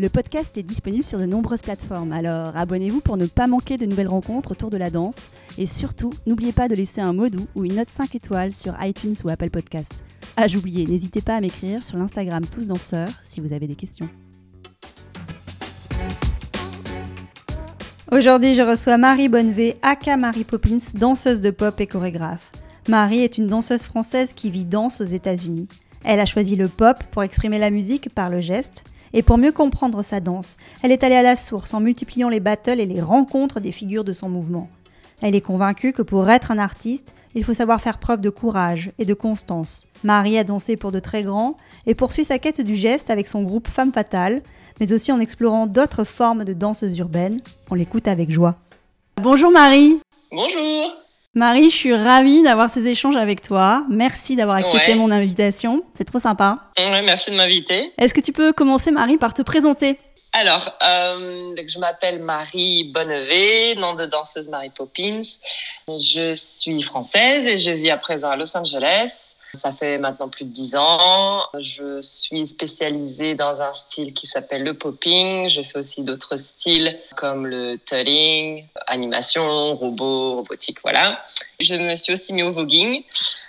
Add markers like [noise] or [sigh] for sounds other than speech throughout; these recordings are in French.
Le podcast est disponible sur de nombreuses plateformes, alors abonnez-vous pour ne pas manquer de nouvelles rencontres autour de la danse. Et surtout, n'oubliez pas de laisser un mot doux ou une note 5 étoiles sur iTunes ou Apple Podcast. Ah, j'oubliais, n'hésitez pas à m'écrire sur l'Instagram Tous Danseurs si vous avez des questions. Aujourd'hui, je reçois Marie Bonnevée, aka Marie Poppins, danseuse de pop et chorégraphe. Marie est une danseuse française qui vit danse aux États-Unis. Elle a choisi le pop pour exprimer la musique par le geste et pour mieux comprendre sa danse, elle est allée à la source en multipliant les battles et les rencontres des figures de son mouvement. Elle est convaincue que pour être un artiste, il faut savoir faire preuve de courage et de constance. Marie a dansé pour de très grands et poursuit sa quête du geste avec son groupe Femme Fatale, mais aussi en explorant d'autres formes de danses urbaines. On l'écoute avec joie. Bonjour Marie Bonjour Marie, je suis ravie d'avoir ces échanges avec toi. Merci d'avoir accepté mon invitation. C'est trop sympa. merci de m'inviter. Est-ce que tu peux commencer, Marie, par te présenter? Alors, euh, je m'appelle Marie Bonnevet, nom de danseuse Marie Poppins. Je suis française et je vis à présent à Los Angeles. Ça fait maintenant plus de dix ans. Je suis spécialisée dans un style qui s'appelle le popping. Je fais aussi d'autres styles comme le tutting, animation, robot, robotique, voilà. Je me suis aussi mis au voguing.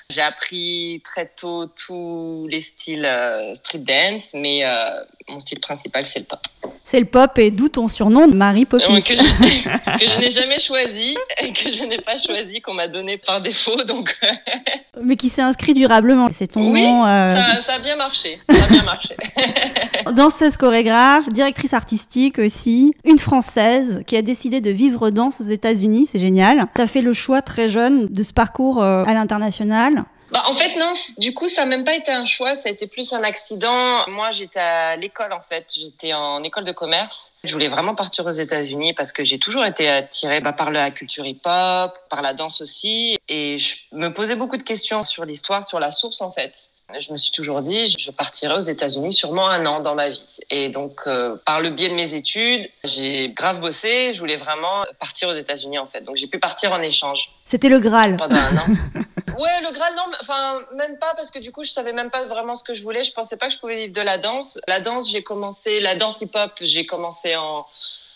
J'ai appris très tôt tous les styles euh, street dance, mais euh, mon style principal, c'est le pop. C'est le pop et d'où ton surnom, Marie Poppins. Que je, [laughs] que je n'ai jamais choisi et que je n'ai pas choisi, qu'on m'a donné par défaut. Donc... mais qui s'est inscrit durablement. C'est ton oui, nom. Euh... Ça, ça, a bien marché. Ça a bien marché. [laughs] [laughs] Danseuse chorégraphe, directrice artistique aussi, une Française qui a décidé de vivre danse aux États-Unis, c'est génial. Tu as fait le choix très jeune de ce parcours euh, à l'international. Bah, en fait, non, du coup, ça n'a même pas été un choix, ça a été plus un accident. Moi, j'étais à l'école, en fait. J'étais en école de commerce. Je voulais vraiment partir aux États-Unis parce que j'ai toujours été attirée bah, par la culture hip-hop, par la danse aussi. Et je me posais beaucoup de questions sur l'histoire, sur la source, en fait. Je me suis toujours dit, je partirai aux États-Unis sûrement un an dans ma vie. Et donc, euh, par le biais de mes études, j'ai grave bossé. Je voulais vraiment partir aux États-Unis, en fait. Donc, j'ai pu partir en échange. C'était le Graal. Pendant un an. [laughs] Ouais, le Graal, non, enfin, même pas, parce que du coup, je savais même pas vraiment ce que je voulais. Je pensais pas que je pouvais vivre de la danse. La danse, j'ai commencé, la danse hip-hop, j'ai commencé en.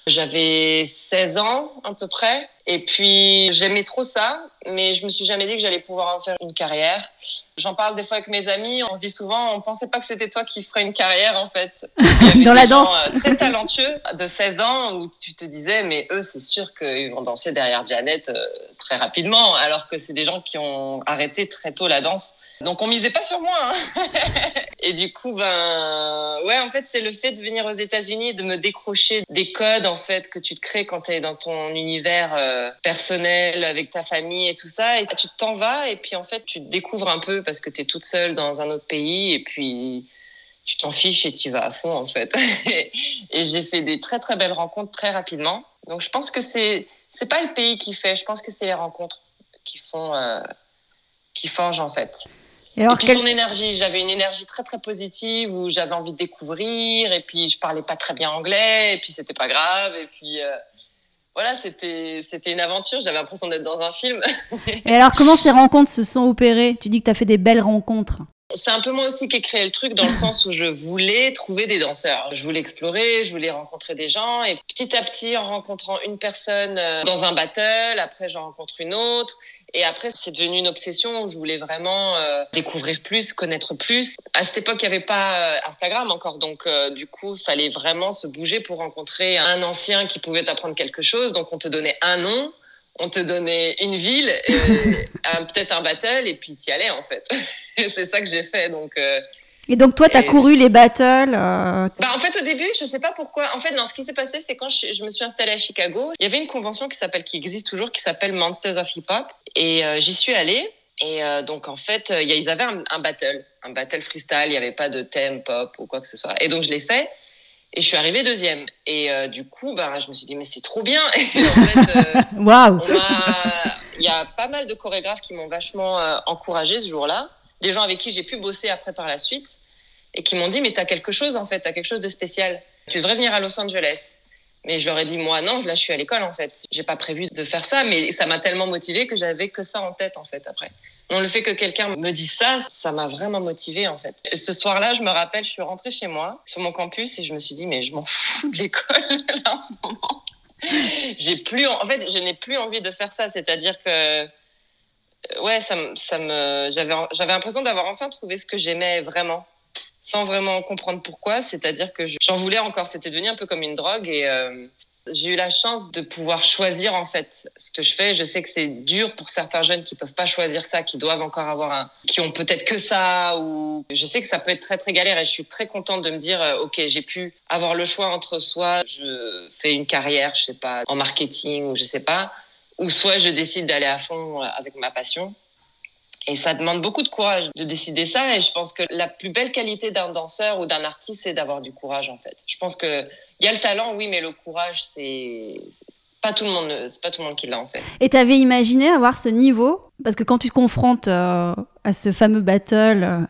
J'avais 16 ans, à peu près. Et puis, j'aimais trop ça, mais je me suis jamais dit que j'allais pouvoir en faire une carrière. J'en parle des fois avec mes amis. On se dit souvent, on pensait pas que c'était toi qui ferais une carrière, en fait. [laughs] Dans la danse. Euh, très talentueux de 16 ans où tu te disais, mais eux, c'est sûr qu'ils vont danser derrière Janet euh, très rapidement, alors que c'est des gens qui ont arrêté très tôt la danse. Donc on misait pas sur moi. Hein. [laughs] et du coup, ben ouais, en fait, c'est le fait de venir aux États-Unis, de me décrocher des codes en fait que tu te crées quand tu es dans ton univers euh, personnel avec ta famille et tout ça. Et tu t'en vas et puis en fait, tu te découvres un peu parce que tu es toute seule dans un autre pays et puis tu t'en fiches et tu vas à fond en fait. [laughs] et j'ai fait des très très belles rencontres très rapidement. Donc je pense que c'est c'est pas le pays qui fait, je pense que c'est les rencontres qui font euh, qui forgent en fait. Et, alors, puis son énergie, j'avais une énergie très très positive où j'avais envie de découvrir et puis je parlais pas très bien anglais et puis c'était pas grave et puis euh, voilà, c'était c'était une aventure, j'avais l'impression d'être dans un film. [laughs] et alors comment ces rencontres se sont opérées? Tu dis que tu as fait des belles rencontres. C'est un peu moi aussi qui ai créé le truc dans le [laughs] sens où je voulais trouver des danseurs. Je voulais explorer, je voulais rencontrer des gens et petit à petit en rencontrant une personne euh, dans un battle, après j'en rencontre une autre et après c'est devenu une obsession où je voulais vraiment euh, découvrir plus, connaître plus. À cette époque, il n'y avait pas euh, Instagram encore donc du coup, il fallait vraiment se bouger pour rencontrer un ancien qui pouvait t'apprendre quelque chose. Donc on te donnait un nom on te donnait une ville, [laughs] peut-être un battle, et puis tu y allais en fait. [laughs] c'est ça que j'ai fait. Donc, euh, et donc toi, tu as couru les battles euh, bah, En fait, au début, je sais pas pourquoi. En fait, non, ce qui s'est passé, c'est quand je, me suis installée à Chicago, il y avait une convention qui s'appelle, qui existe toujours, qui s'appelle Monsters of Hip Hop, et euh, j'y suis allée. Et euh, donc, en fait, ils avaient un, battle, un battle freestyle. Il n'y avait pas de thème pop ou quoi que ce soit. Et donc, je l'ai fait. Et je suis arrivée deuxième. Et euh, du coup, ben, je me suis dit, mais c'est trop bien. [laughs] Et en fait, [laughs] Waouh il y a pas mal de chorégraphes qui m'ont vachement encouragée ce jour-là. Des gens avec qui j'ai pu bosser après par la suite. Et qui m'ont dit, mais tu as quelque chose, en fait. Tu as quelque chose de spécial. Tu devrais venir à Los Angeles. Mais je leur ai dit, moi, non, là, je suis à l'école, en fait. J'ai pas prévu de faire ça, mais ça m'a tellement motivée que j'avais que ça en tête, en fait, après. Donc, le fait que quelqu'un me dise ça, ça m'a vraiment motivée, en fait. Ce soir-là, je me rappelle, je suis rentrée chez moi, sur mon campus, et je me suis dit, mais je m'en fous de l'école, [laughs] là, en ce moment. J'ai plus, en fait, je n'ai plus envie de faire ça. C'est-à-dire que, ouais, ça, ça me, j'avais, j'avais l'impression d'avoir enfin trouvé ce que j'aimais vraiment sans vraiment comprendre pourquoi. C'est-à-dire que j'en voulais encore. C'était devenu un peu comme une drogue et euh, j'ai eu la chance de pouvoir choisir en fait ce que je fais. Je sais que c'est dur pour certains jeunes qui peuvent pas choisir ça, qui doivent encore avoir un, qui ont peut-être que ça ou je sais que ça peut être très très galère et je suis très contente de me dire euh, ok j'ai pu avoir le choix entre soit je fais une carrière je sais pas en marketing ou je sais pas ou soit je décide d'aller à fond avec ma passion. Et ça demande beaucoup de courage de décider ça. Et je pense que la plus belle qualité d'un danseur ou d'un artiste, c'est d'avoir du courage, en fait. Je pense que il y a le talent, oui, mais le courage, c'est pas tout le monde, c'est pas tout le monde qui l'a, en fait. Et tu avais imaginé avoir ce niveau? Parce que quand tu te confrontes euh, à ce fameux battle euh,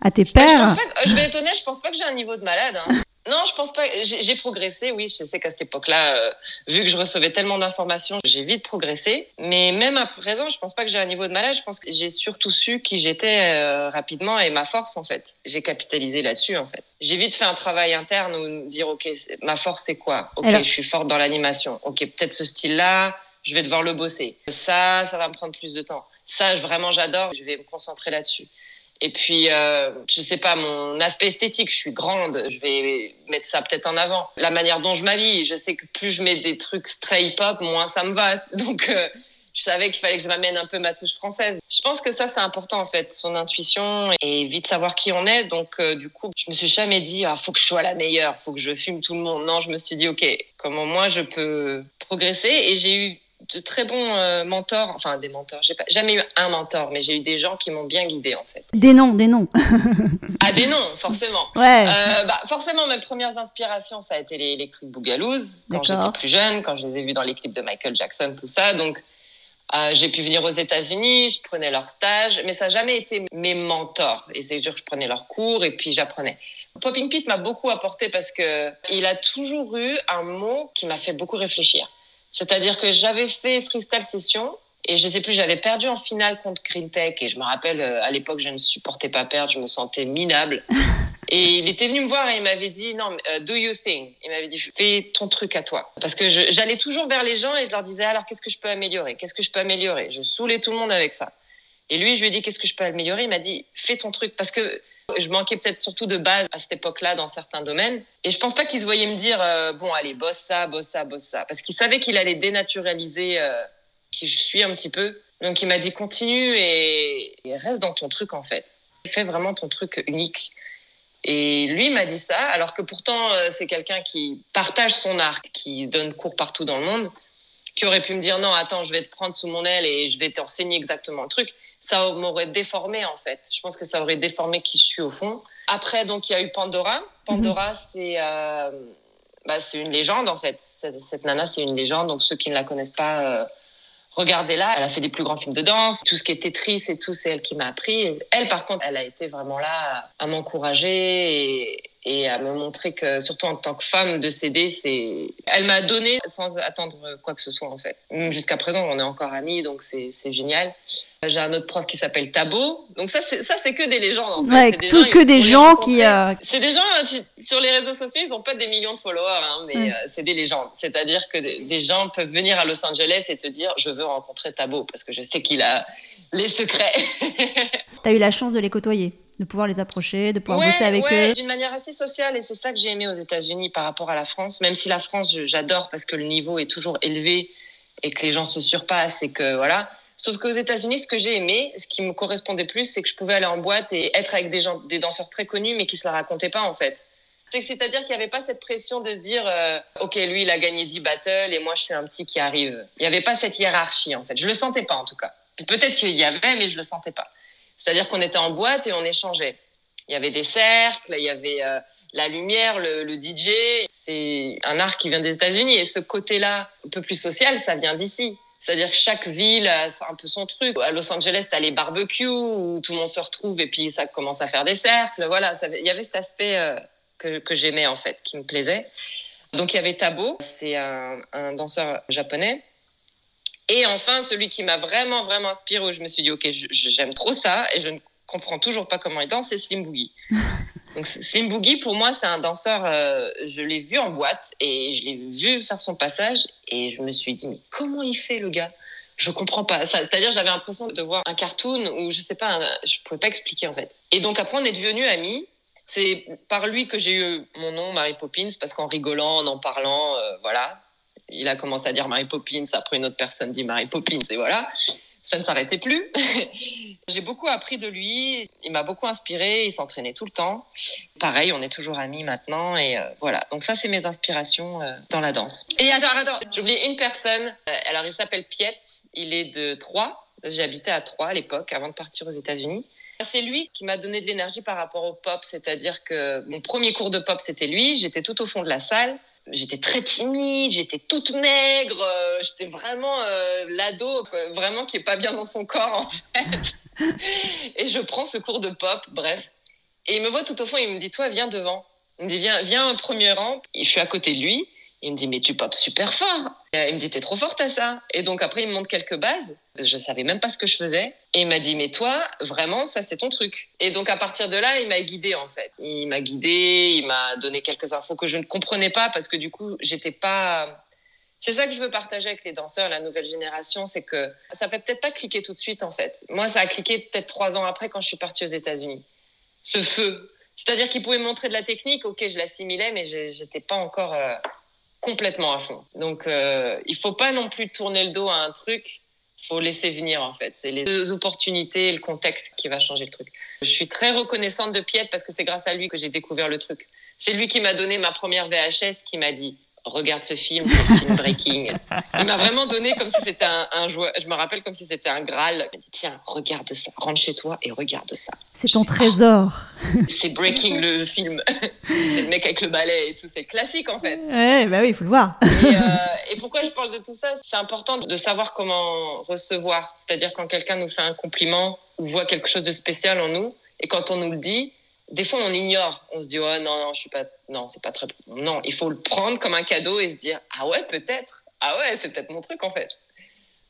à tes bah, pairs. je, je, vais être honnête, je pense pas que j'ai un niveau de malade. Hein. Non, je pense pas. J'ai progressé, oui. Je sais qu'à cette époque-là, euh, vu que je recevais tellement d'informations, j'ai vite progressé. Mais même à présent, je pense pas que j'ai un niveau de malade. Je pense que j'ai surtout su qui j'étais euh, rapidement et ma force, en fait. J'ai capitalisé là-dessus, en fait. J'ai vite fait un travail interne où dire, OK, ma force, c'est quoi? OK, je suis forte dans l'animation. OK, peut-être ce style-là, je vais devoir le bosser. Ça, ça va me prendre plus de temps. Ça, vraiment, j'adore. Je vais me concentrer là-dessus. Et puis, euh, je sais pas, mon aspect esthétique, je suis grande, je vais mettre ça peut-être en avant. La manière dont je m'habille, je sais que plus je mets des trucs très hip-hop, moins ça me va. [laughs] Donc, euh, je savais qu'il fallait que je m'amène un peu ma touche française. Je pense que ça, c'est important, en fait, son intuition et vite savoir qui on est. Donc, euh, du coup, je me suis jamais dit, ah, faut que je sois la meilleure, faut que je fume tout le monde. Non, je me suis dit, OK, comment moi je peux progresser? Et j'ai eu de très bons euh, mentors, enfin des mentors. J'ai pas, jamais eu un mentor, mais j'ai eu des gens qui m'ont bien guidé en fait. Des noms, des noms. ah des noms, forcément. [laughs] Ouais. Euh, bah, forcément, mes premières inspirations, ça a été les Electric Boogaloo's quand j'étais plus jeune, quand je les ai vus dans les clips de Michael Jackson, tout ça. Donc euh, j'ai pu venir aux États-Unis, je prenais leur stage, mais ça n'a jamais été mes mentors. Et c'est sûr que je prenais leurs cours et puis j'apprenais. Popping Pete m'a beaucoup apporté parce que il a toujours eu un mot qui m'a fait beaucoup réfléchir. C'est-à-dire que j'avais fait freestyle session et je sais plus, j'avais perdu en finale contre Green Tech et je me rappelle euh, à l'époque je ne supportais pas perdre, je me sentais minable. [laughs] Et il était venu me voir et il m'avait dit non, uh, do you think Il m'avait dit fais ton truc à toi. Parce que j'allais toujours vers les gens et je leur disais alors qu'est-ce que je peux améliorer? Qu'est-ce que je peux améliorer? Je saoulais tout le monde avec ça. Et lui, je lui ai dit qu'est-ce que je peux améliorer? Il m'a dit fais ton truc parce que je manquais peut-être surtout de base à cette époque-là dans certains domaines. Et je pense pas qu'il se voyait me dire euh, bon allez bosse ça, bosse ça, bosse ça, parce qu'il savait qu'il allait dénaturaliser euh, qui je suis un petit peu. Donc il m'a dit continue et, reste dans ton truc en fait. Fais vraiment ton truc unique. Et lui m'a dit ça, alors que pourtant euh, c'est quelqu'un qui partage son art, qui donne cours partout dans le monde, qui aurait pu me dire non attends je vais te prendre sous mon aile et je vais t'enseigner exactement le truc ça m'aurait déformé en fait. Je pense que ça aurait déformé qui je suis au fond. Après, donc il y a eu Pandora. Pandora, mhm. c'est euh, bah, c'est une légende en fait. Cette, nana, c'est une légende. Donc ceux qui ne la connaissent pas, euh, regardez-la. Elle a fait des plus grands films de danse. Tout ce qui était triste et tout, c'est elle qui m'a appris. Elle, par contre, elle a été vraiment là à m'encourager et, et à me montrer que, surtout en tant que femme, de s'aider, c'est. Elle m'a donné sans attendre quoi que ce soit, en fait. Jusqu'à présent, on est encore amis, donc c'est génial. J'ai un autre prof qui s'appelle Tabo. Donc, ça, c'est que des légendes, en fait. Ouais, des tout, que des gens qui. Euh, c'est des gens, sur les réseaux sociaux, ils n'ont pas des millions de followers, hein, mais euh, c'est des légendes. C'est-à-dire que des gens peuvent venir à Los Angeles et te dire Je veux rencontrer Tabo, parce que je sais qu'il a les secrets. [laughs] tu as eu la chance de les côtoyer de pouvoir les approcher, de pouvoir bosser avec eux. D'une manière assez sociale, et c'est ça que j'ai aimé aux États-Unis par rapport à la France, même si la France, j'adore parce que le niveau est toujours élevé et que les gens se surpassent et que voilà. Sauf qu'aux États-Unis, ce que j'ai aimé, ce qui me correspondait plus, c'est que je pouvais aller en boîte et être avec des, gens, des danseurs très connus, mais qui se la racontaient pas en fait. C'est-à-dire qu'il n'y avait pas cette pression de se dire, euh, OK, lui, il a gagné 10 battles et moi, je suis un petit qui arrive. Il n'y avait pas cette hiérarchie, en fait. Je le sentais pas, en tout cas. Peut-être qu'il y avait, mais je le sentais pas. C'est-à-dire qu'on était en boîte et on échangeait. Il y avait des cercles, il y avait euh, la lumière, le, DJ. C'est un art qui vient des États-Unis et ce côté-là, un peu plus social, ça vient d'ici. C'est-à-dire que chaque ville a un peu son truc. À Los Angeles, tu as les barbecues où tout le monde se retrouve et puis ça commence à faire des cercles. Voilà, il y avait cet aspect euh, que, j'aimais en fait, qui me plaisait. Donc il y avait Tabo, c'est un, danseur japonais. Et enfin, celui qui m'a vraiment, vraiment inspiré, où je me suis dit, OK, j'aime trop ça et je ne comprends toujours pas comment il danse, c'est Slim Boogie. [laughs] Donc Slim Boogie, pour moi, c'est un danseur, euh, je l'ai vu en boîte et je l'ai vu faire son passage et je me suis dit, mais comment il fait le gars? Je comprends pas. C'est-à-dire, j'avais l'impression de voir un cartoon où je sais pas, je pouvais pas expliquer en fait. Et donc après, on est devenus amis. C'est par lui que j'ai eu mon nom, Mary Poppins, parce qu'en rigolant, en en parlant, euh, voilà, il a commencé à dire Mary Poppins, après une autre personne dit Mary Poppins, et voilà ça ne s'arrêtait plus. [laughs] j'ai beaucoup appris de lui. Il m'a beaucoup inspiré. Il s'entraînait tout le temps. Pareil, on est toujours amis maintenant. Et euh, voilà. Donc ça, c'est mes inspirations euh, dans la danse. Et attends, attends. Oublié une personne. Euh, alors, il s'appelle Piet. Il est de Troyes. J'habitais à Troyes à l'époque, avant de partir aux États-Unis. C'est lui qui m'a donné de l'énergie par rapport au pop. C'est-à-dire que mon premier cours de pop, c'était lui. J'étais tout au fond de la salle j'étais très timide, j'étais toute maigre, euh, j'étais vraiment euh, l'ado, vraiment qui est pas bien dans son corps en fait. [laughs] et je prends ce cours de pop, bref. Et il me voit tout au fond, il me dit toi viens devant. Il me dit viens, viens un premier rang. Et je suis à côté de lui. Il me dit, mais tu popes super fort. il me dit, t'es trop forte à ça. Et donc après, il me montre quelques bases. Je savais même pas ce que je faisais. Et il m'a dit, mais toi, vraiment, ça, c'est ton truc. Et donc à partir de là, il m'a guidé en fait. Il m'a guidé, il m'a donné quelques infos que je ne comprenais pas parce que du coup, j'étais pas. C'est ça que je veux partager avec les danseurs, la nouvelle génération, c'est que ça fait peut-être pas cliquer tout de suite en fait. Moi, ça a cliqué peut-être trois ans après quand je suis partie aux États-Unis. Ce feu, c'est-à-dire qu'il pouvait montrer de la technique, ok, je l'assimilais, mais j'étais pas encore euh, complètement à fond. Donc, euh, il faut pas non plus tourner le dos à un truc. Il faut laisser venir, en fait. C'est les opportunités et le contexte qui va changer le truc. Je suis très reconnaissante de Piet parce que c'est grâce à lui que j'ai découvert le truc. C'est lui qui m'a donné ma première VHS, qui m'a dit regarde ce film, c'est un film breaking. Il m'a vraiment donné comme si c'était un, un, joueur. Je me rappelle comme si c'était un Graal. Il m'a dit tiens, regarde ça, rentre chez toi et regarde ça. C'est ton trésor. C'est breaking le film. [laughs] c'est le mec avec le balai et tout. C'est classique en fait. Ouais, bah oui, il faut le voir. et, [laughs] euh, et, pourquoi je parle de tout ça? C'est important de savoir comment recevoir. C'est-à-dire quand quelqu'un nous fait un compliment ou voit quelque chose de spécial en nous, et quand on nous le dit, des fois on ignore. On se dit oh non non je suis pas non c'est pas très non il faut le prendre comme un cadeau et se dire ah ouais peut-être ah ouais c'est peut-être mon truc en fait.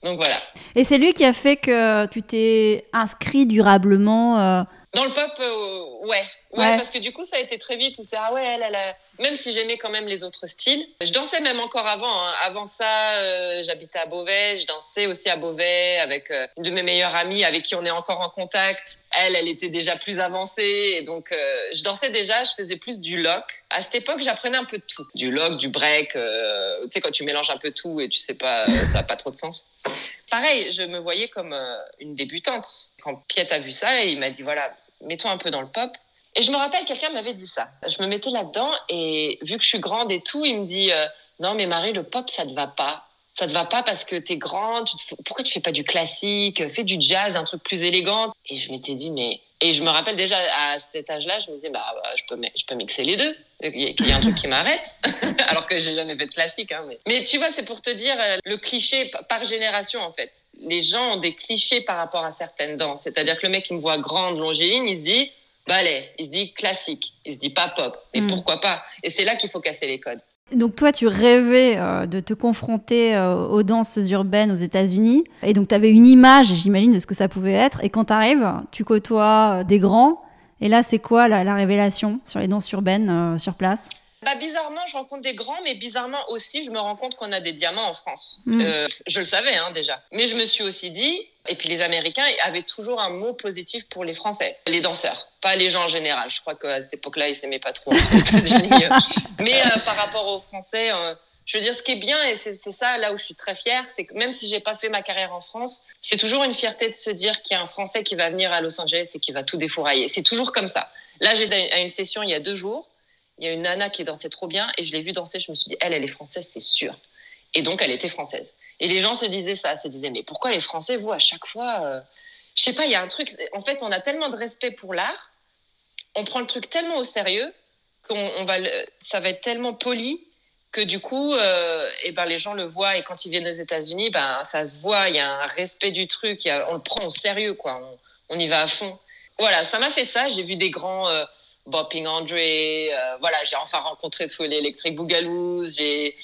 Donc voilà. Et c'est lui qui a fait que tu t'es inscrit durablement. Dans le pop, euh, ouais. ouais. parce que du coup, ça a été très vite où c'est ah ouais, elle, elle a... même si j'aimais quand même les autres styles. Je dansais même encore avant. Hein. Avant ça, euh, j'habitais à Beauvais. Je dansais aussi à Beauvais avec euh, une de mes meilleures amies avec qui on est encore en contact. Elle, elle était déjà plus avancée. Et donc, je dansais déjà, je faisais plus du lock. À cette époque, j'apprenais un peu de tout. Du lock, du break. Tu sais, quand tu mélanges un peu tout et tu sais pas, ça n'a pas trop de sens. Pareil, je me voyais comme une débutante. Quand Piet a vu ça, il m'a dit voilà, mets-toi un peu dans le pop. Et je me rappelle, quelqu'un m'avait dit ça. Je me mettais là-dedans et vu que je suis grande et tout, il me dit euh, Non, mais Marie, le pop, ça te va pas. Ça te va pas parce que tu es grande. Pourquoi tu fais pas du classique Fais du jazz, un truc plus élégant? Et je m'étais dit Mais. Et je me rappelle déjà à cet âge-là, je me disais bah, bah, je, peux, je peux mixer les deux. Il y a un truc qui m'arrête, [laughs] alors que j'ai jamais fait de classique. Hein, mais... mais tu vois, c'est pour te dire euh, le cliché par génération en fait. Les gens ont des clichés par rapport à certaines danses. C'est-à-dire que le mec qui me voit grande, longéline, il se dit ballet, il se dit classique, il se dit pas pop. Et mm. pourquoi pas Et c'est là qu'il faut casser les codes. Donc toi, tu rêvais euh, de te confronter euh, aux danses urbaines aux États-Unis. Et donc tu avais une image, j'imagine, de ce que ça pouvait être. Et quand tu arrives, tu côtoies euh, des grands. Et là, c'est quoi la, la, révélation sur les danses urbaines sur place? Bah, bizarrement, je rencontre des grands, mais bizarrement aussi, je me rends compte qu'on a des diamants en France. Mm. Euh, je le savais hein, déjà. Mais je me suis aussi dit, et puis les Américains avaient toujours un mot positif pour les Français, les danseurs, pas les gens en général. Je crois qu'à cette époque-là, ils s'aimaient pas trop aux États-Unis. [laughs] mais euh, par rapport aux Français, euh, je veux dire, ce qui est bien, et c'est ça là où je suis très fière, c'est que même si j'ai pas fait ma carrière en France, c'est toujours une fierté de se dire qu'il y a un Français qui va venir à Los Angeles et qui va tout défourailler. C'est toujours comme ça. Là, j'ai une session il y a deux jours il y a une nana qui dansait trop bien et je l'ai vue danser. Je me suis dit, elle, elle est française, c'est sûr. Et donc, elle était française. Et les gens se disaient ça, se disaient mais pourquoi les Français, vous, à chaque fois, euh... je sais pas, il y a un truc. En fait, on a tellement de respect pour l'art, on prend le truc tellement au sérieux qu'on va, ça va être tellement poli que du coup, euh, et ben les gens le voient et quand ils viennent aux États-Unis, ben ça se voit, il y a un respect du truc, on le prend au sérieux, quoi. On, y va à fond. Voilà, ça m'a fait ça. J'ai vu des grands. Euh, Bopping André, euh, voilà, j'ai enfin rencontré tous les Electric Boogaloo, j'ai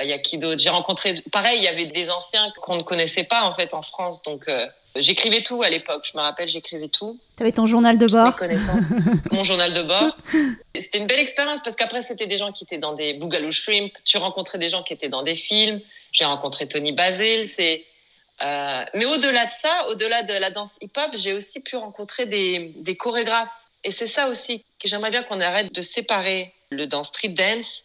il y a qui d'autre? J'ai rencontré, pareil, il y avait des anciens qu'on ne connaissait pas en fait en France, donc euh, j'écrivais tout à l'époque. Je me rappelle, j'écrivais tout. Tu avais ton journal de bord. Mes connaissances, [laughs] mon journal de bord. C'était une belle expérience parce qu'après c'était des gens qui étaient dans des Boogaloo Shrimp. Tu rencontrais des gens qui étaient dans des films. J'ai rencontré Tony Basil. C'est euh, mais au-delà de ça, au-delà de la danse hip-hop, j'ai aussi pu rencontrer des, des chorégraphes. Et c'est ça aussi que j'aimerais bien qu'on arrête de séparer le dans street dance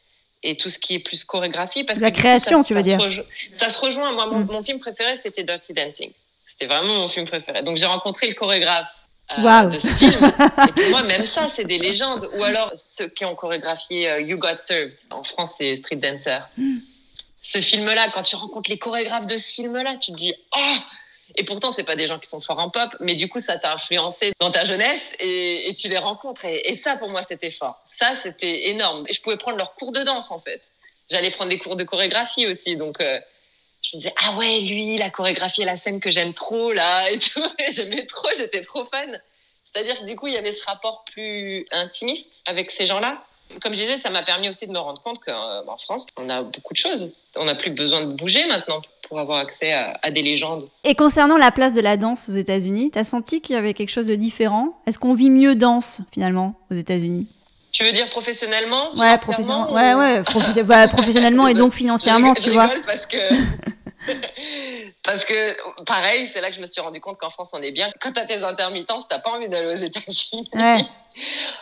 et tout ce qui est plus chorégraphie. Parce la que création, coup, ça, tu veux ça dire se Ça se rejoint. Moi, mon, Mm. mon film préféré, c'était Dirty Dancing. C'était vraiment mon film préféré. Donc, j'ai rencontré le chorégraphe euh, de ce film. et pour moi, même ça, c'est des [laughs] légendes. Ou alors, ceux qui ont chorégraphié euh, You Got Served. En France, c'est Street Dancer. Mm. Ce film-là, quand tu rencontres les chorégraphes de ce film-là, tu te dis Oh et pourtant, c'est pas des gens qui sont forts en pop, mais du coup, ça t'a influencé dans ta jeunesse et, tu les rencontres. Et, ça, pour moi, c'était fort. Ça, c'était énorme. Et je pouvais prendre leurs cours de danse, en fait. J'allais prendre des cours de chorégraphie aussi. Donc, euh, je me disais, ah ouais, lui, la chorégraphie et la scène que j'aime trop, là, [laughs] et tout. J'aimais trop, j'étais trop fan. C'est-à-dire que du coup, il y avait ce rapport plus intimiste avec ces gens-là? Comme je disais, ça m'a permis aussi de me rendre compte qu'en France, on a beaucoup de choses. On n'a plus besoin de bouger maintenant pour avoir accès à, à des légendes. Et concernant la place de la danse aux États-Unis, t'as senti qu'il y avait quelque chose de différent? Est-ce qu'on vit mieux danse finalement aux États-Unis? Tu veux dire professionnellement Ouais, professionnellement, ouais, ouais, ouais, professionnellement et donc financièrement, je, tu vois. parce que [laughs] parce que pareil, c'est là que je me suis rendu compte qu'en France on est bien. Quand t'as tes intermittences, t'as pas envie d'aller aux États-Unis. Ouais.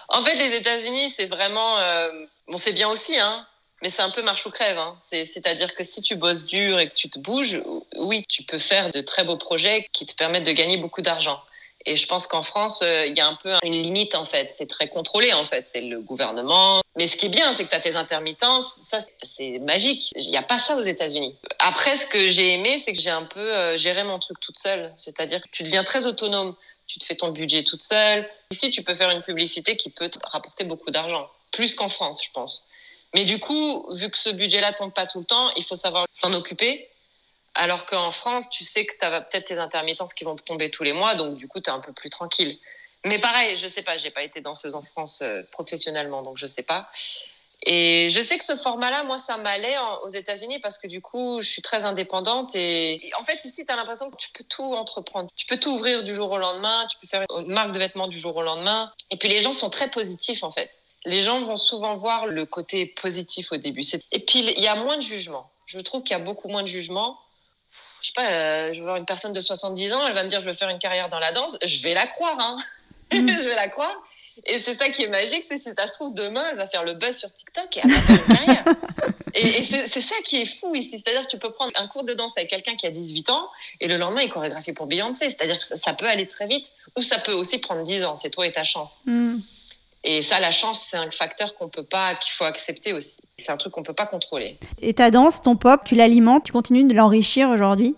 En fait, les États-Unis, c'est vraiment euh, bon, c'est bien aussi, hein. Mais c'est un peu marche ou crève. Hein. C'est- C'est-à-dire que si tu bosses dur et que tu te bouges, oui, tu peux faire de très beaux projets qui te permettent de gagner beaucoup d'argent. Et je pense qu'en France, euh, il y a un peu une limite en fait. C'est très contrôlé en fait. C'est le gouvernement. Mais ce qui est bien, c'est que tu as tes intermittences. Ça, c'est magique. Il n'y a pas ça aux États-Unis. Après, ce que j'ai aimé, c'est que j'ai un peu euh, géré mon truc toute seule. C'est-à-dire que tu deviens très autonome. Tu te fais ton budget toute seule. Ici, tu peux faire une publicité qui peut te rapporter beaucoup d'argent. Plus qu'en France, je pense. Mais du coup, vu que ce budget-là tombe pas tout le temps, il faut savoir s'en occuper. Alors qu'en France, tu sais que tu as peut-être tes intermittences qui vont tomber tous les mois, donc du coup, tu es un peu plus tranquille. Mais pareil, je sais pas, j'ai pas été danseuse en France euh, professionnellement, donc je sais pas. Et je sais que ce format-là, moi, ça m'allait aux États-Unis parce que du coup, je suis très indépendante et, en fait, ici, tu as l'impression que tu peux tout entreprendre. Tu peux tout ouvrir du jour au lendemain, tu peux faire une marque de vêtements du jour au lendemain. Et puis, les gens sont très positifs, en fait. Les gens vont souvent voir le côté positif au début. Et puis, il y a moins de jugement. Je trouve qu'il y a beaucoup moins de jugement je sais pas, euh, je vais voir une personne de 70 ans, elle va me dire je veux faire une carrière dans la danse, je vais la croire, hein. [laughs] Je vais la croire. Et c'est ça qui est magique, c'est si ça se trouve demain, elle va faire le buzz sur TikTok et elle va faire une carrière. [laughs] Et, et c'est ça qui est fou ici, c'est-à-dire que tu peux prendre un cours de danse avec quelqu'un qui a 18 ans et le lendemain il chorégraphie pour Beyoncé, c'est-à-dire que ça, ça peut aller très vite ou ça peut aussi prendre 10 ans, c'est toi et ta chance. Hmm. Et ça, la chance, c'est un facteur qu'on peut pas, qu'il faut accepter aussi. C'est un truc qu'on peut pas contrôler. Et ta danse, ton pop, tu l'alimentes, tu continues de l'enrichir aujourd'hui?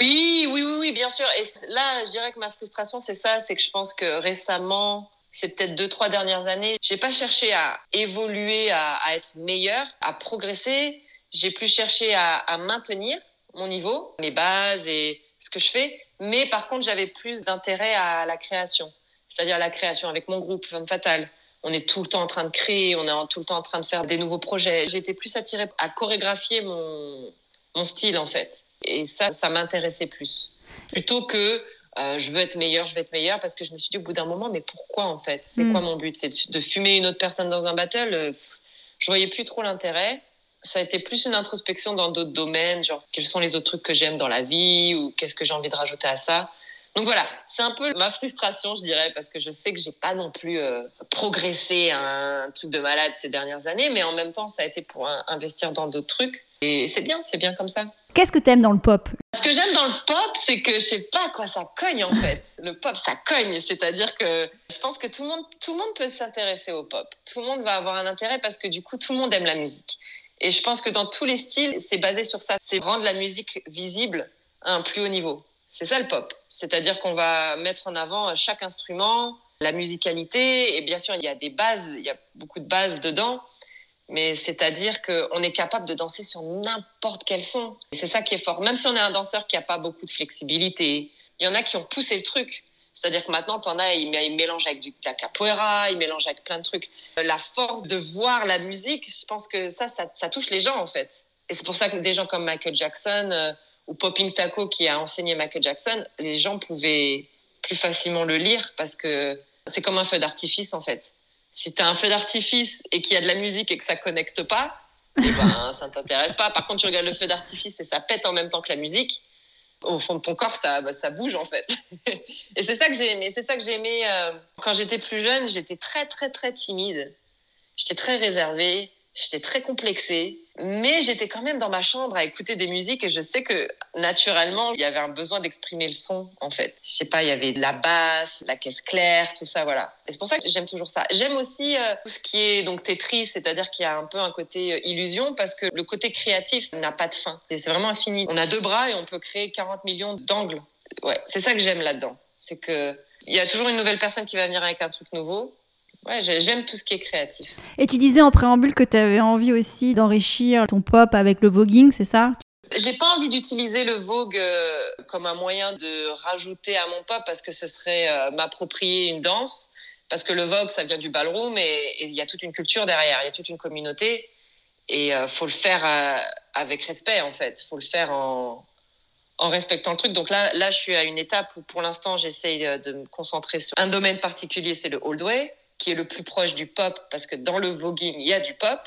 Oui, oui, oui, oui, bien sûr. Et là, je dirais que ma frustration, c'est ça, c'est que je pense que récemment, c'est peut-être deux, trois dernières années, j'ai pas cherché à évoluer, à, être meilleure, à progresser. J'ai plus cherché à, maintenir mon niveau, mes bases et ce que je fais. Mais par contre, j'avais plus d'intérêt à la création, c'est-à-dire la création avec mon groupe Femme Fatale. On est tout le temps en train de créer, on est tout le temps en train de faire des nouveaux projets. J'étais plus attirée à chorégraphier mon, mon style, en fait. Et ça, ça m'intéressait plus. Plutôt que euh, je veux être meilleure, je veux être meilleure, parce que je me suis dit au bout d'un moment, mais pourquoi en fait? C'est Mm. quoi mon but? C'est de, de fumer une autre personne dans un battle? Euh, Je voyais plus trop l'intérêt. Ça a été plus une introspection dans d'autres domaines, genre quels sont les autres trucs que j'aime dans la vie ou qu'est-ce que j'ai envie de rajouter à ça? Donc voilà, c'est un peu ma frustration, je dirais, parce que je sais que j'ai pas non plus euh, progressé à un truc de malade ces dernières années, mais en même temps, ça a été pour un- investir dans d'autres trucs. Et c'est bien, c'est bien comme ça. Qu'est-ce que t'aimes dans le pop? Ce que j'aime dans le pop, c'est que je sais pas quoi ça cogne en fait. Le pop, ça cogne, c'est-à-dire que je pense que tout le monde, tout le monde peut s'intéresser au pop. Tout le monde va avoir un intérêt parce que du coup, tout le monde aime la musique. Et je pense que dans tous les styles, c'est basé sur ça. C'est rendre la musique visible à un plus haut niveau. C'est ça le pop. C'est-à-dire qu'on va mettre en avant chaque instrument, la musicalité, et bien sûr, il y a des bases, il y a beaucoup de bases dedans, mais c'est-à-dire qu'on est capable de danser sur n'importe quel son. Et c'est ça qui est fort. Même si on est un danseur qui n'a pas beaucoup de flexibilité, il y en a qui ont poussé le truc. C'est-à-dire que maintenant, en as, ils, mélangent avec du, la capoeira, ils mélangent avec plein de trucs. La force de voir la musique, je pense que ça, ça, touche les gens, en fait. Et c'est pour ça que des gens comme Michael Jackson euh, ou Popping Taco, qui a enseigné Michael Jackson, les gens pouvaient plus facilement le lire parce que c'est comme un feu d'artifice, en fait. Si tu as un feu d'artifice et qu'il y a de la musique et que ça connecte pas, eh ben, [laughs] ça ne t'intéresse pas. Par contre, tu regardes le feu d'artifice et ça pète en même temps que la musique au fond de ton corps, ça, bah, ça bouge en fait. [laughs] et c'est ça que j'ai aimé. C'est ça que j'ai aimé. Euh, quand j'étais plus jeune, j'étais très, très, très timide. J'étais très réservée. J'étais très complexée, mais j'étais quand même dans ma chambre à écouter des musiques et je sais que naturellement, il y avait un besoin d'exprimer le son en fait. Je sais pas, il y avait la basse, la caisse claire, tout ça, voilà. Et c'est pour ça que j'aime toujours ça. J'aime aussi euh, tout ce qui est donc Tetris, c'est-à-dire qu'il y a un peu un côté euh, illusion parce que le côté créatif n'a pas de fin. C'est vraiment infini. On a deux bras et on peut créer 40 millions d'angles. Ouais, c'est ça que j'aime là-dedans. C'est que il y a toujours une nouvelle personne qui va venir avec un truc nouveau Ouais, j'aime tout ce qui est créatif. Et tu disais en préambule que tu avais envie aussi d'enrichir ton pop avec le voguing, c'est ça? J'ai pas envie d'utiliser le vogue euh, comme un moyen de rajouter à mon pop parce que ce serait euh, m'approprier une danse. Parce que le vogue, ça vient du ballroom et il y a toute une culture derrière, il y a toute une communauté. Et il euh, faut le faire avec respect, en fait. Il faut le faire en, en respectant le truc. Donc là, là, je suis à une étape où pour l'instant, j'essaye de me concentrer sur un domaine particulier, c'est le old way qui est le plus proche du pop, parce que dans le voguing, il y a du pop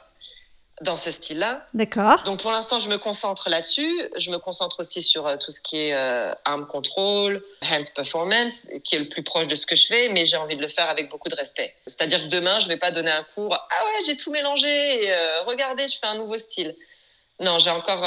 dans ce style-là. D'accord. Donc pour l'instant, je me concentre là-dessus. Je me concentre aussi sur euh, tout ce qui est euh, arm control, hands performance, qui est le plus proche de ce que je fais, mais j'ai envie de le faire avec beaucoup de respect. C'est-à-dire que demain, je vais pas donner un cours. Ah ouais, j'ai tout mélangé. Et, euh, regardez, je fais un nouveau style. Non, j'ai encore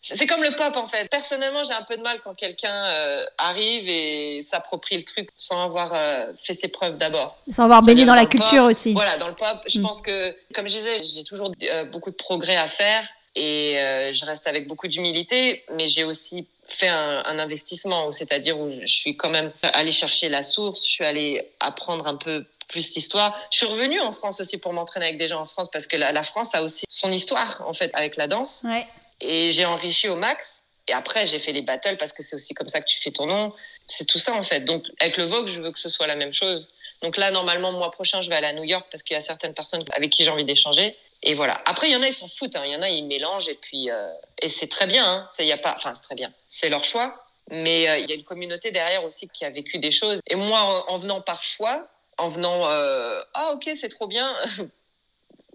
c'est comme le pop en fait. Personnellement, j'ai un peu de mal quand quelqu'un euh, arrive et s'approprie le truc sans avoir euh, fait ses preuves d'abord. Sans avoir baigné dans, la culture aussi. Voilà, dans le pop, je mm. pense que, comme je disais, j'ai toujours euh, beaucoup de progrès à faire et je reste avec beaucoup d'humilité, mais j'ai aussi fait un, un investissement, c'est-à-dire où je suis quand même allée chercher la source, je suis allée apprendre un peu plus l'histoire. Je suis revenue en France aussi pour m'entraîner avec des gens en France parce que la, la, France a aussi son histoire en fait avec la danse. Ouais. Et j'ai enrichi au max. Et après, j'ai fait les battles parce que c'est aussi comme ça que tu fais ton nom. C'est tout ça, en fait. Donc, avec le Vogue, je veux que ce soit la même chose. Donc là, normalement, le mois prochain, je vais aller à New York parce qu'il y a certaines personnes avec qui j'ai envie d'échanger. Et voilà. Après, il y en a, ils s'en foutent. Hein. Il y en a, ils mélangent. Et puis, euh, et c'est très bien. Hein. Y a pas... Enfin, c'est très bien. C'est leur choix. Mais euh, il y a une communauté derrière aussi qui a vécu des choses. Et moi, en, venant par choix, en venant, euh, ah, ok, c'est trop bien,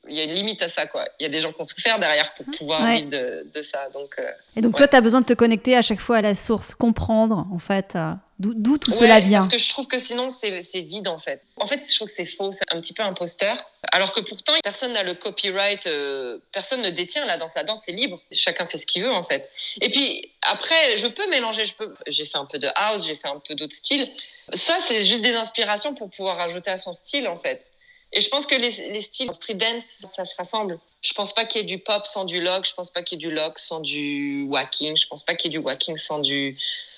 il y a une limite à ça, quoi. Il y a des gens qui ont souffert derrière pour pouvoir vivre de, de, ça. Donc, euh, et donc, toi, tu as besoin de te connecter à chaque fois à la source, comprendre, en fait, euh, d'où tout cela vient. Parce que je trouve que sinon, c'est vide, en fait. En fait, je trouve que c'est faux, c'est un petit peu imposteur. Alors que pourtant, personne n'a le copyright, euh, personne ne détient la danse. La danse, c'est libre. Chacun fait ce qu'il veut, en fait. Et puis, après, je peux mélanger. Je peux... J'ai fait un peu de house, j'ai fait un peu d'autres styles. Ça, c'est juste des inspirations pour pouvoir rajouter à son style, en fait. Et je pense que les, les styles street dance, ça se rassemble. Je pense pas qu'il y ait du pop sans du lock. Je pense pas qu'il y ait du lock sans du walking. Je pense pas qu'il y ait du walking sans du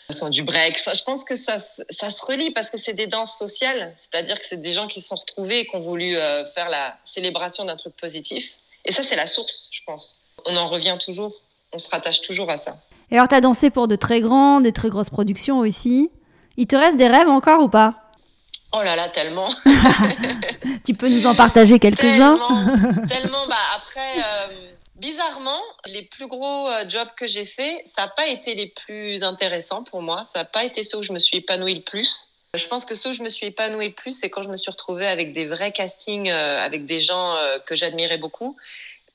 sans du break. je pense que ça, ça se relie parce que c'est des danses sociales. C'est-à-dire que c'est des gens qui se sont retrouvés et qui ont voulu euh, faire la célébration d'un truc positif. Et ça, c'est la source, je pense. On en revient toujours. On se rattache toujours à ça. Et alors, tu as dansé pour de très grandes, des très grosses productions aussi. Il te reste des rêves encore ou pas? Oh là là, tellement. [laughs] tu peux nous en partager quelques-uns Tellement, tellement. Bah, après, euh, bizarrement, les plus gros euh, jobs que j'ai faits, ça n'a pas été les plus intéressants pour moi. Ça n'a pas été ceux où je me suis épanouie le plus. Je pense que ceux où je me suis épanouie le plus, c'est quand je me suis retrouvée avec des vrais castings, euh, avec des gens que j'admirais beaucoup.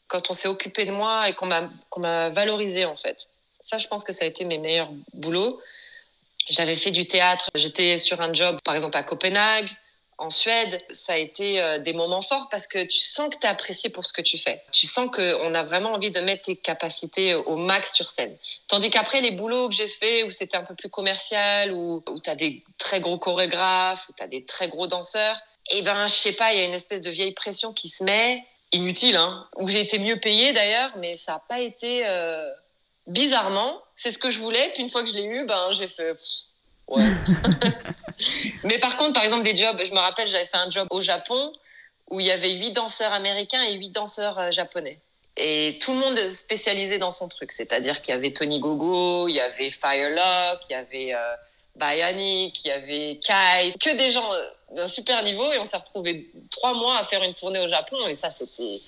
Quand on s'est occupé de moi et qu'on m'a qu'on m'a valorisé, en fait. Ça, je pense que ça a été mes meilleurs boulots. J'avais fait du théâtre, j'étais sur un job par exemple à Copenhague, en Suède, ça a été euh, des moments forts parce que tu sens que tu es apprécié pour ce que tu fais. Tu sens qu'on a vraiment envie de mettre tes capacités au max sur scène. Tandis qu'après, les boulots que j'ai faits où c'était un peu plus commercial, où, où tu as des très gros chorégraphes, où tu as des très gros danseurs, et eh ben, je sais pas, il y a une espèce de vieille pression qui se met inutile, hein, où j'ai été mieux payée d'ailleurs, mais ça n'a pas été euh, bizarrement. C'est ce que je voulais. Puis une fois que je l'ai eu, ben j'ai fait. ouais. [laughs] mais par contre, par exemple, des jobs, je me rappelle, j'avais fait un job au Japon où il y avait huit danseurs américains et huit danseurs euh, japonais. Et tout le monde spécialisé dans son truc. C'est-à-dire qu'il y avait Tony Gogo, il y avait Firelock, il y avait euh, Bionic, il y avait Kai, que des gens d'un super niveau. Et on s'est retrouvés trois mois à faire une tournée au Japon. Et ça, c'était,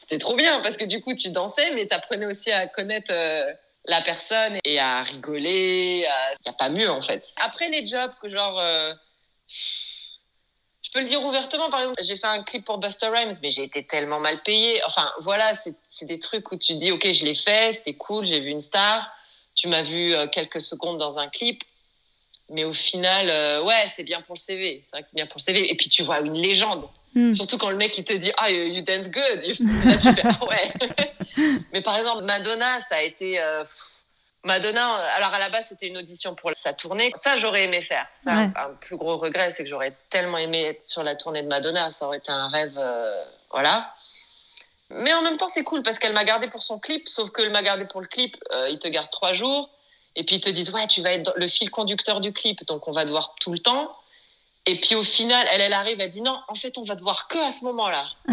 c'était trop bien parce que du coup, tu dansais, mais tu apprenais aussi à connaître euh, la personne et à rigoler. Il n'y a pas mieux, en fait. Après les jobs que genre. Euh, je peux le dire ouvertement, par exemple, j'ai fait un clip pour Buster Rhymes, mais j'ai été tellement mal payée. Enfin, voilà, c'est des trucs où tu dis, OK, je l'ai fait, c'était cool, j'ai vu une star, tu m'as vu euh, quelques secondes dans un clip, mais au final, euh, ouais, c'est bien pour le CV. C'est vrai que c'est bien pour le CV. Et puis tu vois une légende. Hmm. Surtout quand le mec il te dit ah you dance good, là tu fais ah [laughs] ouais. [laughs] mais par exemple Madonna, ça a été euh, Madonna. Alors à la base c'était une audition pour sa tournée. Ça j'aurais aimé faire. Ça, un, plus gros regret c'est que j'aurais tellement aimé être sur la tournée de Madonna. Ça aurait été un rêve, euh, voilà. Mais en même temps c'est cool parce qu'elle m'a gardé pour son clip. Sauf qu'elle m'a gardé pour le clip, il te garde trois jours. Et puis ils te disent, ouais, tu vas être le fil conducteur du clip, donc on va te voir tout le temps. Et puis au final, elle, elle arrive, elle dit, non, en fait, on va te voir que à ce moment-là. [laughs]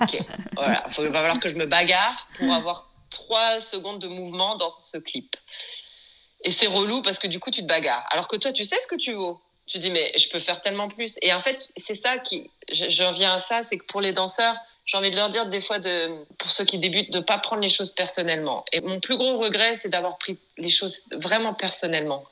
ok, voilà, il va falloir que je me bagarre pour avoir trois secondes de mouvement dans ce clip. Et c'est relou parce que du coup, tu te bagarres. Alors que toi, tu sais ce que tu vaux. Tu dis, mais je peux faire tellement plus. Et en fait, c'est ça qui. J'en viens à ça, c'est que pour les danseurs, j'ai envie de leur dire des fois, de, pour ceux qui débutent, de ne pas prendre les choses personnellement. Et mon plus gros regret, c'est d'avoir pris les choses vraiment personnellement.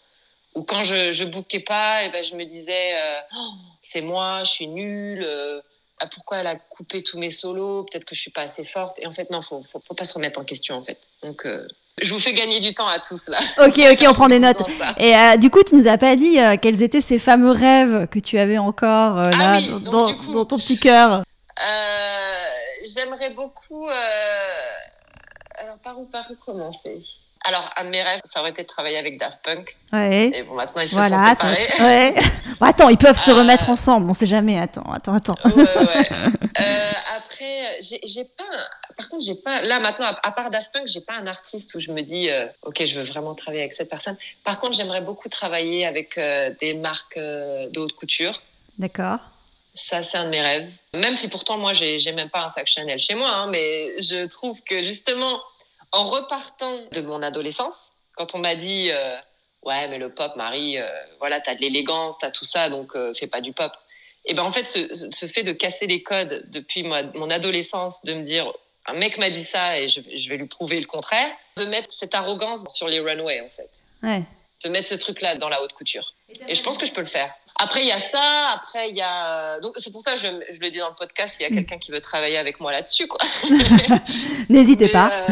Ou quand je ne bouquais pas, et eh ben, je me disais, euh, oh, c'est moi, je suis nulle. Euh, ah, pourquoi elle a coupé tous mes solos Peut-être que je suis pas assez forte. Et en fait, non, faut, faut, faut pas se remettre en question, en fait. Donc, euh, je vous fais gagner du temps à tous là. [laughs] Ok, ok, on prend des notes. Et du coup, tu nous as pas dit quels étaient ces fameux rêves que tu avais encore ah là dans, dans, ton petit cœur? J'aimerais beaucoup. Alors, par où, par où commencer? Alors, un de mes rêves, ça aurait été de travailler avec Daft Punk. Ouais. Et bon, maintenant, ils se sont séparés. Ouais. [laughs] Bon, attends, ils peuvent se remettre ensemble, on sait jamais. Attends, attends, attends. Ouais, ouais. [laughs] euh, après, j'ai pas. Par contre, j'ai pas. Là, maintenant, à, part Daft Punk, j'ai pas un artiste où je me dis, euh, OK, je veux vraiment travailler avec cette personne. Par contre, j'aimerais beaucoup travailler avec des marques de haute couture. D'accord. Ça, c'est un de mes rêves. Même si pourtant, moi, j'ai même pas un sac Chanel chez moi, hein, mais je trouve que justement, en repartant de mon adolescence, quand on m'a dit euh, Ouais, mais le pop, Marie, euh, voilà, t'as de l'élégance, t'as tout ça, donc euh, fais pas du pop. Et ben en fait, ce, ce, fait de casser les codes depuis mon adolescence, de me dire un mec m'a dit ça et je, je, vais lui prouver le contraire, de mettre cette arrogance sur les runways en fait. Ouais. De mettre ce truc-là dans la haute couture. Et je pense que je peux le faire. Après, il y a ça. Après, il y a. Donc, c'est pour ça que je, je, le dis dans le podcast s'il y a mm. quelqu'un qui veut travailler avec moi là-dessus, quoi. [laughs] N'hésitez [laughs] pas. Euh,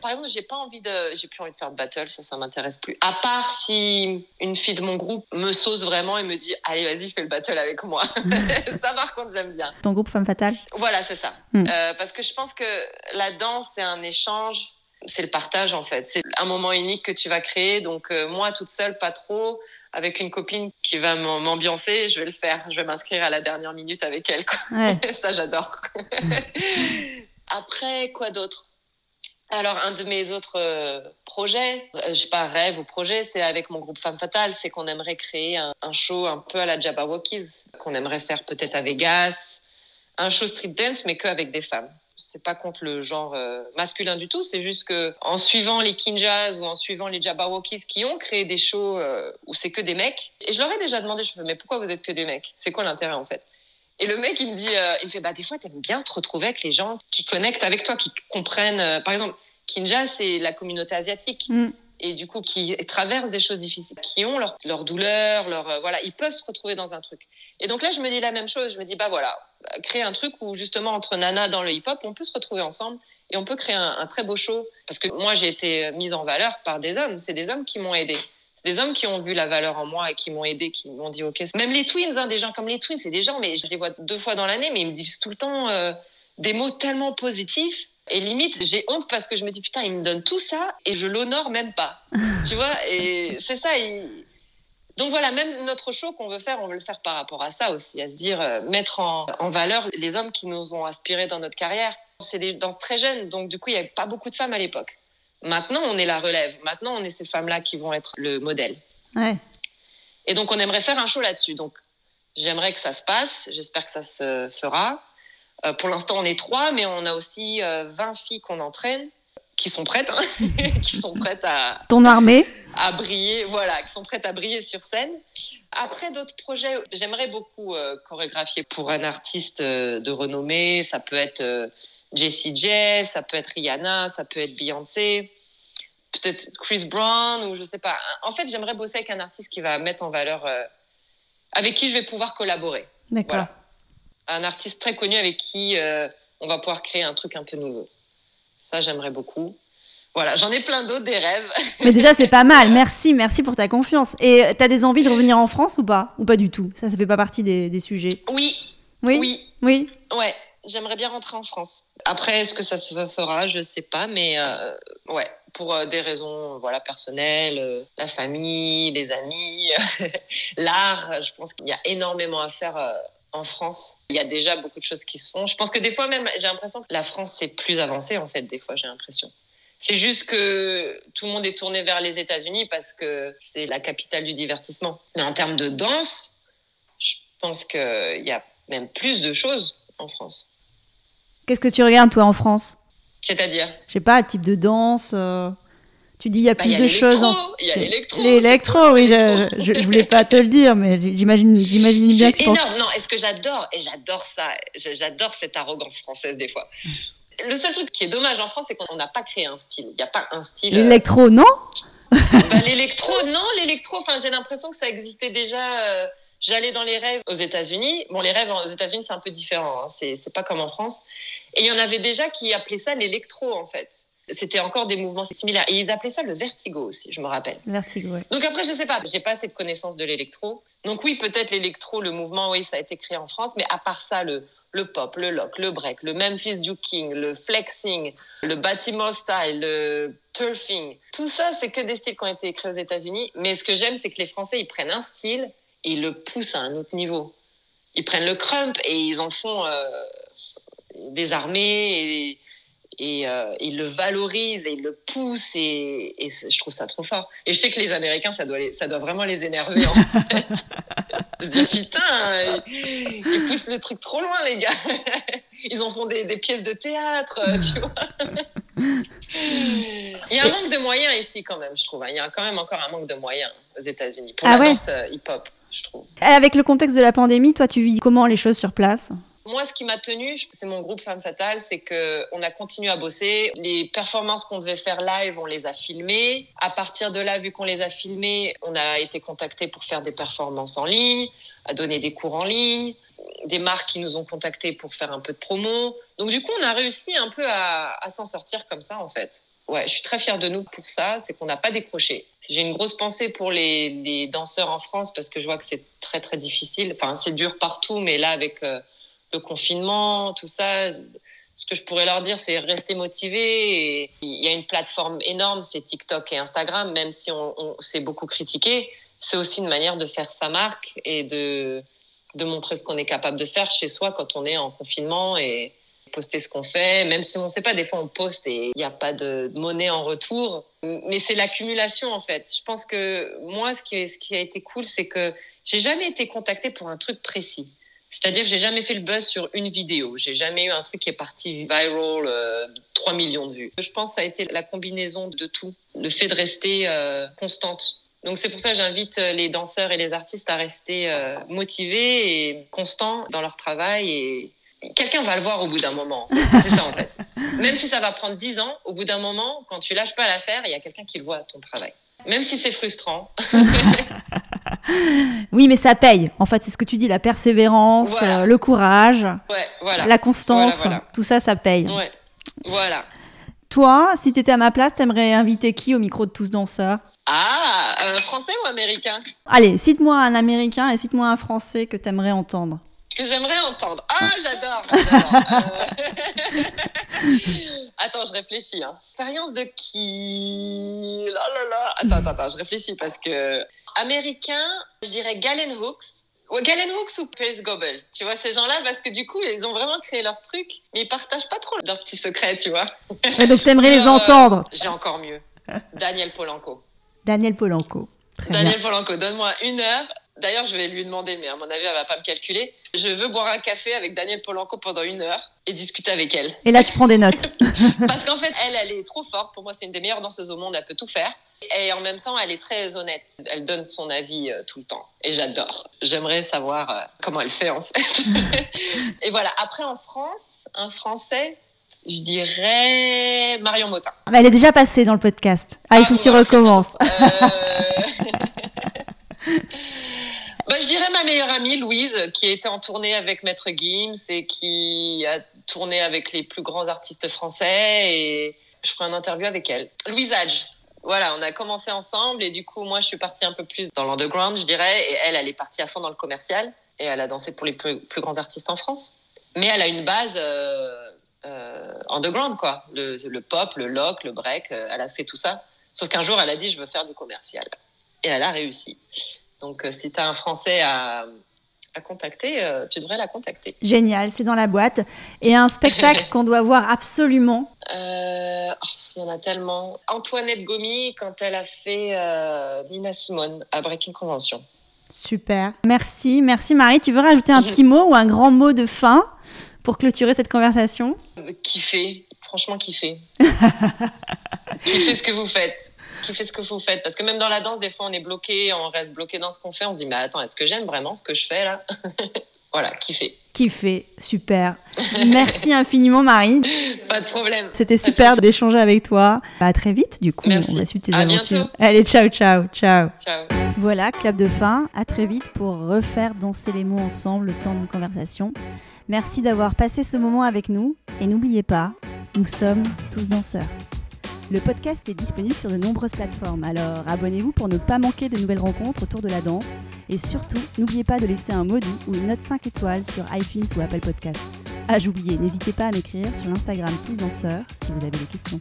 par exemple, j'ai pas envie de. J'ai plus envie de faire de battle, ça, ça m'intéresse plus. À part si une fille de mon groupe me sauce vraiment et me dit Allez, vas-y, fais le battle avec moi. [laughs] ça, par contre, j'aime bien. Ton groupe Femme Fatale? Voilà, c'est ça. Mm. Euh, parce que je pense que la danse, c'est un échange c'est le partage en fait. C'est un moment unique que tu vas créer. Donc euh, moi toute seule, pas trop avec une copine qui va m'ambiancer, je vais le faire. Je vais m'inscrire à la dernière minute avec elle. [laughs] Ça, j'adore. [laughs] Après, quoi d'autre? Alors, un de mes autres euh, projets, euh, je sais pas, rêve ou projet, c'est avec mon groupe Femme Fatale, c'est qu'on aimerait créer un, show un peu à la Jabberwockies, qu'on aimerait faire peut-être à Vegas, un show street dance, mais qu'avec des femmes c'est pas contre le genre euh, masculin du tout. C'est juste que en suivant les Kinjas ou en suivant les Jabberwockies qui ont créé des shows où c'est que des mecs. Et je leur ai déjà demandé, je me mais pourquoi vous êtes que des mecs? C'est quoi l'intérêt en fait? Et le mec, il me dit, euh, il me fait, bah, des fois, t'aimes bien te retrouver avec les gens qui connectent avec toi, qui comprennent. par exemple, Kinja, c'est la communauté asiatique. Mm. Et du coup, qui traversent des choses difficiles, qui ont leur, leur douleur, leur, voilà, ils peuvent se retrouver dans un truc. Et donc là, je me dis la même chose. Je me dis, bah voilà, créer un truc où justement entre nanas dans le hip-hop, on peut se retrouver ensemble et on peut créer un, très beau show. Parce que moi, j'ai été mise en valeur par des hommes. C'est des hommes qui m'ont aidé. C'est des hommes qui ont vu la valeur en moi et qui m'ont aidé, qui m'ont dit OK. Même les twins, hein, des gens comme les twins, c'est des gens, mais je les vois deux fois dans l'année, mais ils me disent tout le temps euh, des mots tellement positifs. Et limite, j'ai honte parce que je me dis putain, ils me donnent tout ça et je l'honore même pas. [laughs] tu vois Et c'est ça. Donc voilà, même notre show qu'on veut faire, on veut le faire par rapport à ça aussi, à se dire, euh, mettre en, en, valeur les hommes qui nous ont inspirés dans notre carrière. C'est des danses très jeunes, donc du coup, il n'y avait pas beaucoup de femmes à l'époque. Maintenant, on est la relève. Maintenant, on est ces femmes-là qui vont être le modèle. Ouais. Et donc, on aimerait faire un show là-dessus. Donc, j'aimerais que ça se passe. J'espère que ça se fera. Euh, pour l'instant, on est trois, mais on a aussi euh, 20 filles qu'on entraîne qui sont prêtes, hein, [laughs] qui sont prêtes à ton armée à briller, voilà, qui sont prêtes à briller sur scène. Après d'autres projets, j'aimerais beaucoup euh, chorégraphier pour un artiste euh, de renommée. Ça peut être Jessie J, ça peut être Rihanna, ça peut être Beyoncé, peut-être Chris Brown ou je sais pas. En fait, j'aimerais bosser avec un artiste qui va mettre en valeur, euh, avec qui je vais pouvoir collaborer. D'accord. Voilà. Un artiste très connu avec qui euh, on va pouvoir créer un truc un peu nouveau. Ça, j'aimerais beaucoup. Voilà, j'en ai plein d'autres, des rêves. [laughs] Mais déjà, c'est pas mal. Merci, merci pour ta confiance. Et tu as des envies de revenir en France ou pas? Ou pas du tout? Ça, ça fait pas partie des, des sujets? Oui, Oui? Oui, Oui? Ouais. J'aimerais bien rentrer en France. Après, est-ce que ça se fera? Je sais pas, mais euh, ouais, pour euh, des raisons voilà personnelles, euh, la famille, les amis, [laughs] l'art. Je pense qu'il y a énormément à faire euh, en France. Il y a déjà beaucoup de choses qui se font. Je pense que des fois même, j'ai l'impression que la France c'est plus avancé en fait. Des fois, j'ai l'impression. C'est juste que tout le monde est tourné vers les États-Unis parce que c'est la capitale du divertissement. Mais en termes de danse, je pense qu'il y a même plus de choses en France. Qu'est-ce que tu regardes, toi, en France? C'est-à-dire? Je sais pas, type de danse euh, Tu dis il y a Bah, plus il y a de choses. En... l'électro, Il y a l'électro. L'électro, oui, je, je, je voulais pas te le dire, mais j'imagine, j'imagine bien que énorme. Non, est-ce que j'adore Et j'adore ça. J'adore cette arrogance française des fois. Le seul truc qui est dommage en France, c'est qu'on n'a pas créé un style. Il n'y a pas un style. euh, L'électro, non? Bah, l'électro, non, l'électro. Enfin, j'ai l'impression que ça existait déjà. euh, J'allais dans les rêves aux États-Unis. Bon, les rêves aux États-Unis, c'est un peu différent. hein. C'est pas comme en France. Et il y en avait déjà qui appelaient ça l'électro, en fait. C'était encore des mouvements similaires. Et ils appelaient ça le vertigo aussi, je me rappelle. Vertigo, ouais. Donc après, je sais pas, j'ai pas assez de connaissances de l'électro. Donc oui, peut-être l'électro, le mouvement, oui, ça a été créé en France, mais à part ça, le, le pop, le lock, le break, le Memphis juking, le flexing, le Baltimore style, le turfing, tout ça, c'est que des styles qui ont été créés aux États-Unis. Mais ce que j'aime, c'est que les Français, ils prennent un style ils le poussent à un autre niveau. Ils prennent le crump et ils en font euh, des armées et, et euh, ils le valorisent et ils le poussent et, je trouve ça trop fort. Et je sais que les Américains, ça doit, les- ça doit vraiment les énerver en fait. [laughs] Se dire putain, ils, ils poussent le truc trop loin les gars. [laughs] Ils en font des, des pièces de théâtre, euh, tu vois. [laughs] Il y a un manque de moyens ici quand même, je trouve. hein. Il y a quand même encore un manque de moyens aux États-Unis pour Ah la ouais? danse hip-hop, je trouve. Avec le contexte de la pandémie, toi, tu vis comment les choses sur place? Moi, ce qui m'a tenu, c'est mon groupe Femme Fatale, c'est que on a continué à bosser. Les performances qu'on devait faire live, on les a filmées. À partir de là, vu qu'on les a filmées, on a été contacté pour faire des performances en ligne, à donner des cours en ligne. Des marques qui nous ont contactés pour faire un peu de promo. Donc du coup, on a réussi un peu à, à s'en sortir comme ça, en fait. Ouais, je suis très fière de nous pour ça, c'est qu'on n'a pas décroché. J'ai une grosse pensée pour les, danseurs en France parce que je vois que c'est très très difficile. Enfin, c'est dur partout, mais là avec euh, le confinement, tout ça, ce que je pourrais leur dire, c'est rester motivés. Il y a une plateforme énorme, c'est TikTok et Instagram, même si on, on s'est beaucoup critiqué, c'est aussi une manière de faire sa marque et de, de montrer ce qu'on est capable de faire chez soi quand on est en confinement et poster ce qu'on fait, même si on ne sait pas, des fois on poste et il n'y a pas de monnaie en retour. Mais c'est l'accumulation en fait. Je pense que moi, ce qui, ce qui a été cool, c'est que j'ai jamais été contactée pour un truc précis. C'est-à-dire que j'ai jamais fait le buzz sur une vidéo. J'ai jamais eu un truc qui est parti viral, euh, 3 millions de vues. Je pense que ça a été la combinaison de tout, le fait de rester euh, constante. Donc c'est pour ça que j'invite euh, les danseurs et les artistes à rester euh, motivés et constants dans leur travail. Quelqu'un va le voir au bout d'un moment. C'est ça en fait. [laughs] Même si ça va prendre 10 ans, au bout d'un moment, quand tu lâches pas l'affaire, il y a quelqu'un qui le voit ton travail. Même si c'est frustrant. [laughs] Oui, mais ça paye. En fait, c'est ce que tu dis, la persévérance, Voilà. euh, le courage, Ouais, voilà. la constance, voilà. tout ça, ça paye. Ouais, voilà. Toi, si tu étais à ma place, t'aimerais inviter qui au micro de tous danseurs? Ah, euh, français ou américain? Allez, cite-moi un américain et cite-moi un français que t'aimerais entendre. Que j'aimerais entendre. Ah, j'adore. j'adore. [laughs] Euh, Attends, je réfléchis. Hein. Expérience de qui? Là, là, là. Attends, attends, attends, je réfléchis parce que. Américain, je dirais Galen Hooks. Ouais, Galen Hooks ou Pace Gobel. Tu vois, ces gens-là, parce que du coup, ils ont vraiment créé leur truc, mais ils partagent pas trop leurs petits secrets, tu vois. Ouais, donc, t'aimerais les Euh, entendre. J'ai encore mieux. Daniel Polanco. Daniel Polanco. Très bien. Daniel Polanco, donne-moi une heure. D'ailleurs, je vais lui demander, mais à mon avis, elle va pas me calculer. Je veux boire un café avec Daniel Polanco pendant une heure et discuter avec elle. Et là, tu prends des notes. [laughs] [laughs] Parce qu'en fait, elle, elle est trop forte. Pour moi, c'est une des meilleures danseuses au monde. Elle peut tout faire. Et en même temps, elle est très honnête. Elle donne son avis euh, tout le temps. Et j'adore. J'aimerais savoir euh, comment elle fait, en fait. [laughs] et voilà. Après, en France, un Français, je dirais Marion Motin. Mais elle est déjà passée dans le podcast. Ah, il faut que tu recommences. Euh, bah, je dirais ma meilleure amie, Louise, qui était en tournée avec Maître Gims et qui a tourné avec les plus grands artistes français. Et je ferai une interview avec elle. Louise Hadj. Voilà, on a commencé ensemble et du coup, moi, je suis partie un peu plus dans l'underground, je dirais. Et elle, elle est partie à fond dans le commercial et elle a dansé pour les plus, grands artistes en France. Mais elle a une base euh, euh, underground, quoi. Le, le pop, le lock, le break, euh, elle a fait tout ça. Sauf qu'un jour, elle a dit, je veux faire du commercial. Et elle a réussi. Donc, euh, si tu as un Français à, à contacter, euh, tu devrais la contacter. Génial, c'est dans la boîte. Et un spectacle [laughs] qu'on doit voir absolument. Euh, oh, il y en a tellement. Antoinette Gomi, quand elle a fait euh, Nina Simone à Breaking Convention. Super. Merci, merci Marie. Tu veux rajouter un [laughs] petit mot ou un grand mot de fin? Pour clôturer cette conversation Kiffez, franchement kiffez. [laughs] kiffez ce que vous faites. Kiffez ce que vous faites. Parce que même dans la danse, des fois, on est bloqué, on reste bloqué dans ce qu'on fait. On se dit, mais attends, est-ce que j'aime vraiment ce que je fais là? [laughs] Voilà, kiffez. Kiffé, super. [laughs] Merci infiniment Marie. Pas de problème. C'était de super d'échanger avec toi. À très vite du coup. Merci. On va suivre tes À aventures. bientôt. Allez, ciao, ciao, ciao. Ciao. Voilà, clap de fin. À très vite pour refaire danser les mots ensemble le temps d'une conversation. Merci d'avoir passé ce moment avec nous. Et n'oubliez pas, nous sommes tous danseurs. Le podcast est disponible sur de nombreuses plateformes, alors abonnez-vous pour ne pas manquer de nouvelles rencontres autour de la danse. Et surtout, n'oubliez pas de laisser un doux ou une note 5 étoiles sur iTunes ou Apple Podcast. Ah, j'oubliais, n'hésitez pas à m'écrire sur l'Instagram Tous Danseurs si vous avez des questions.